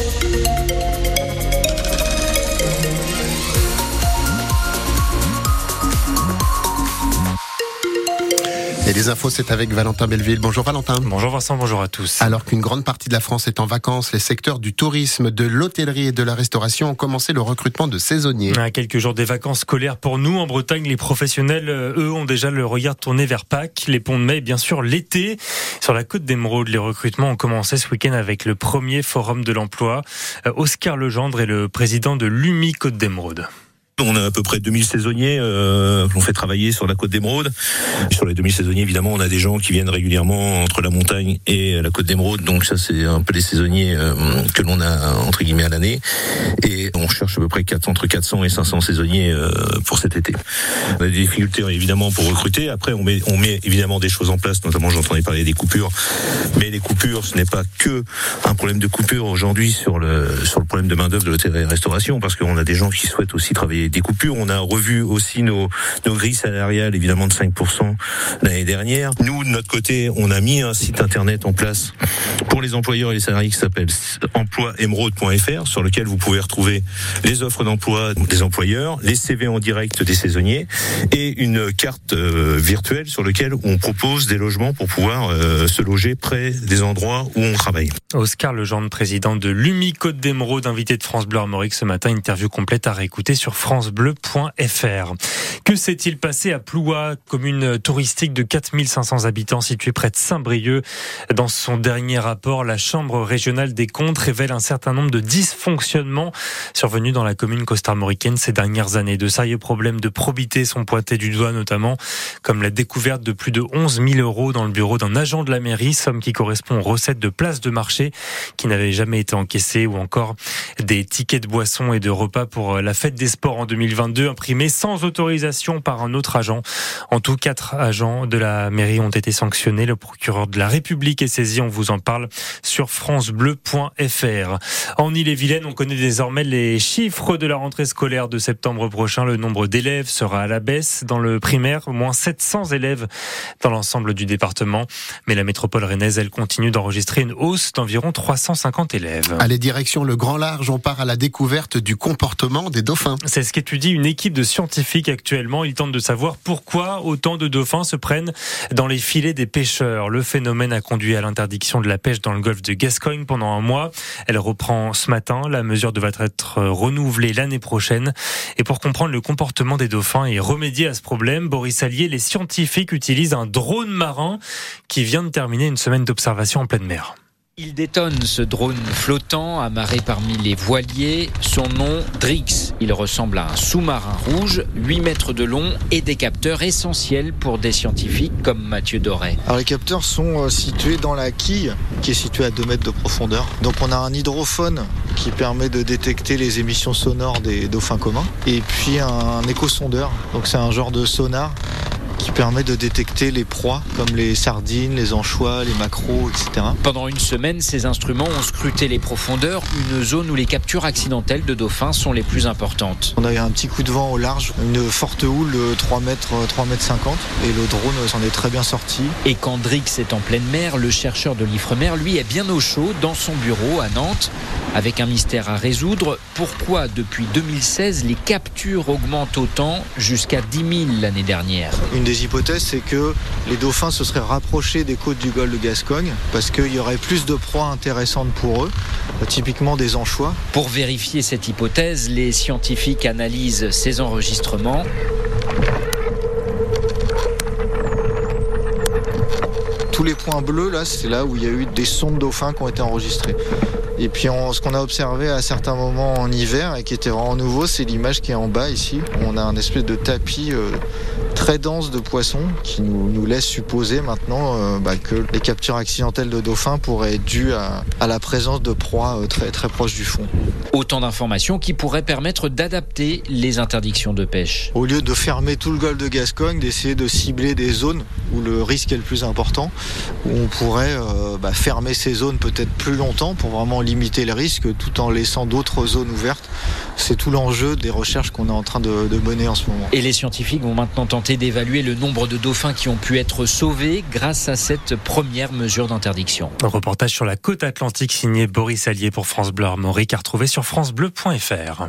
Thank you. Et les infos, c'est avec Valentin Belleville. Bonjour Valentin. Bonjour Vincent, bonjour à tous. Alors qu'une grande partie de la France est en vacances, les secteurs du tourisme, de l'hôtellerie et de la restauration ont commencé le recrutement de saisonniers. À quelques jours des vacances scolaires pour nous, en Bretagne, les professionnels, euh, eux, ont déjà le regard tourné vers Pâques, les ponts de mai et bien sûr l'été. Sur la côte d'Émeraude, les recrutements ont commencé ce week-end avec le premier forum de l'emploi. Euh, Oscar Legendre est le président de l'UMI Côte d'Émeraude. On a à peu près 2000 saisonniers euh, qu'on fait travailler sur la côte d'Émeraude. Sur les 2000 saisonniers, évidemment, on a des gens qui viennent régulièrement entre la montagne et la côte d'Émeraude. Donc ça, c'est un peu les saisonniers euh, que l'on a entre guillemets à l'année. Et on cherche à peu près 4, entre 400 et 500 saisonniers euh, pour cet été. On a des difficultés évidemment pour recruter. Après, on met, évidemment des choses en place. Notamment, j'entendais parler des coupures. Mais les coupures, ce n'est pas que un problème de coupure aujourd'hui sur le sur le problème de main d'œuvre de l'hôtellerie-restauration, parce qu'on a des gens qui souhaitent aussi travailler des coupures. On a revu aussi nos, nos grilles salariales, évidemment de 5% l'année dernière. Nous, de notre côté, on a mis un site internet en place pour les employeurs et les salariés qui s'appelle emploiemeraude.fr, sur lequel vous pouvez retrouver les offres d'emploi des employeurs, les CV en direct des saisonniers et une carte euh, virtuelle sur laquelle on propose des logements pour pouvoir euh, se loger près des endroits où on travaille. Oscar Legendre, président de l'UMI Côte d'Émeraude, invité de France Bleu Armorique ce matin. Interview complète à réécouter sur France francebleu.fr. Que s'est-il passé à Ploua, commune touristique de 4500 habitants située près de Saint-Brieuc? Dans son dernier rapport, la Chambre régionale des comptes révèle un certain nombre de dysfonctionnements survenus dans la commune costarmoricaine ces dernières années. De sérieux problèmes de probité sont pointés du doigt notamment, comme la découverte de plus de 11 000 euros dans le bureau d'un agent de la mairie, somme qui correspond aux recettes de places de marché qui n'avaient jamais été encaissées, ou encore des tickets de boissons et de repas pour la fête des sports en 2022 imprimé sans autorisation par un autre agent. En tout, quatre agents de la mairie ont été sanctionnés. Le procureur de la République est saisi. On vous en parle sur francebleu.fr. En Ille-et-Vilaine, on connaît désormais les chiffres de la rentrée scolaire de septembre prochain. Le nombre d'élèves sera à la baisse dans le primaire, au moins 700 élèves dans l'ensemble du département. Mais la métropole rennaise, elle continue d'enregistrer une hausse d'environ 350 élèves. Allez, direction le Grand Large, on part à la découverte du comportement des dauphins. C'est ce qu'étudie une équipe de scientifiques actuellement. Ils tentent de savoir pourquoi autant de dauphins se prennent dans les filets des pêcheurs. Le phénomène a conduit à l'interdiction de la pêche dans le golfe de Gascogne pendant un mois. Elle reprend ce matin. La mesure devrait être renouvelée l'année prochaine. Et pour comprendre le comportement des dauphins et remédier à ce problème, Boris Allier, les scientifiques utilisent un drone marin qui vient de terminer une semaine d'observation en pleine mer. Il détonne ce drone flottant amarré parmi les voiliers. Son nom, Drix. Il ressemble à un sous-marin rouge, 8 mètres de long et des capteurs essentiels pour des scientifiques comme Mathieu Doré. Alors les capteurs sont euh, situés dans la quille qui est située à 2 mètres de profondeur. Donc on a un hydrophone qui permet de détecter les émissions sonores des dauphins communs et puis un échosondeur. Donc c'est un genre de sonar permet de détecter les proies comme les sardines, les anchois, les maquereaux, etc. Pendant une semaine, ces instruments ont scruté les profondeurs, une zone où les captures accidentelles de dauphins sont les plus importantes. On a eu un petit coup de vent au large, une forte houle de 3 mètres, 3 mètres 50 et le drone s'en est très bien sorti. Et quand Drix est en pleine mer, le chercheur de l'Ifremer, lui, est bien au chaud dans son bureau à Nantes avec un mystère à résoudre. Pourquoi depuis 2016 les captures augmentent autant jusqu'à 10 000 l'année dernière? Des c'est que les dauphins se seraient rapprochés des côtes du golfe de Gascogne parce qu'il y aurait plus de proies intéressantes pour eux, typiquement des anchois. Pour vérifier cette hypothèse, les scientifiques analysent ces enregistrements. Tous les points bleus, là, c'est là où il y a eu des sons de dauphins qui ont été enregistrés. Et puis ce qu'on a observé à certains moments en hiver et qui était vraiment nouveau, c'est l'image qui est en bas ici. On a un espèce de tapis euh, très dense de poissons qui nous, laisse supposer maintenant euh, bah, que les captures accidentelles de dauphins pourraient être dues à, la présence de proies euh, très, très proches du fond. Autant d'informations qui pourraient permettre d'adapter les interdictions de pêche. Au lieu de fermer tout le golfe de Gascogne, d'essayer de cibler des zones où le risque est le plus important, où on pourrait bah, fermer ces zones peut-être plus longtemps pour vraiment limiter le risque tout en laissant d'autres zones ouvertes. C'est tout l'enjeu des recherches qu'on est en train de, de mener en ce moment. Et les scientifiques vont maintenant tenter d'évaluer le nombre de dauphins qui ont pu être sauvés grâce à cette première mesure d'interdiction. Un reportage sur la côte atlantique signé Boris Allier pour France Bleu Armorique à retrouver sur francebleu.fr.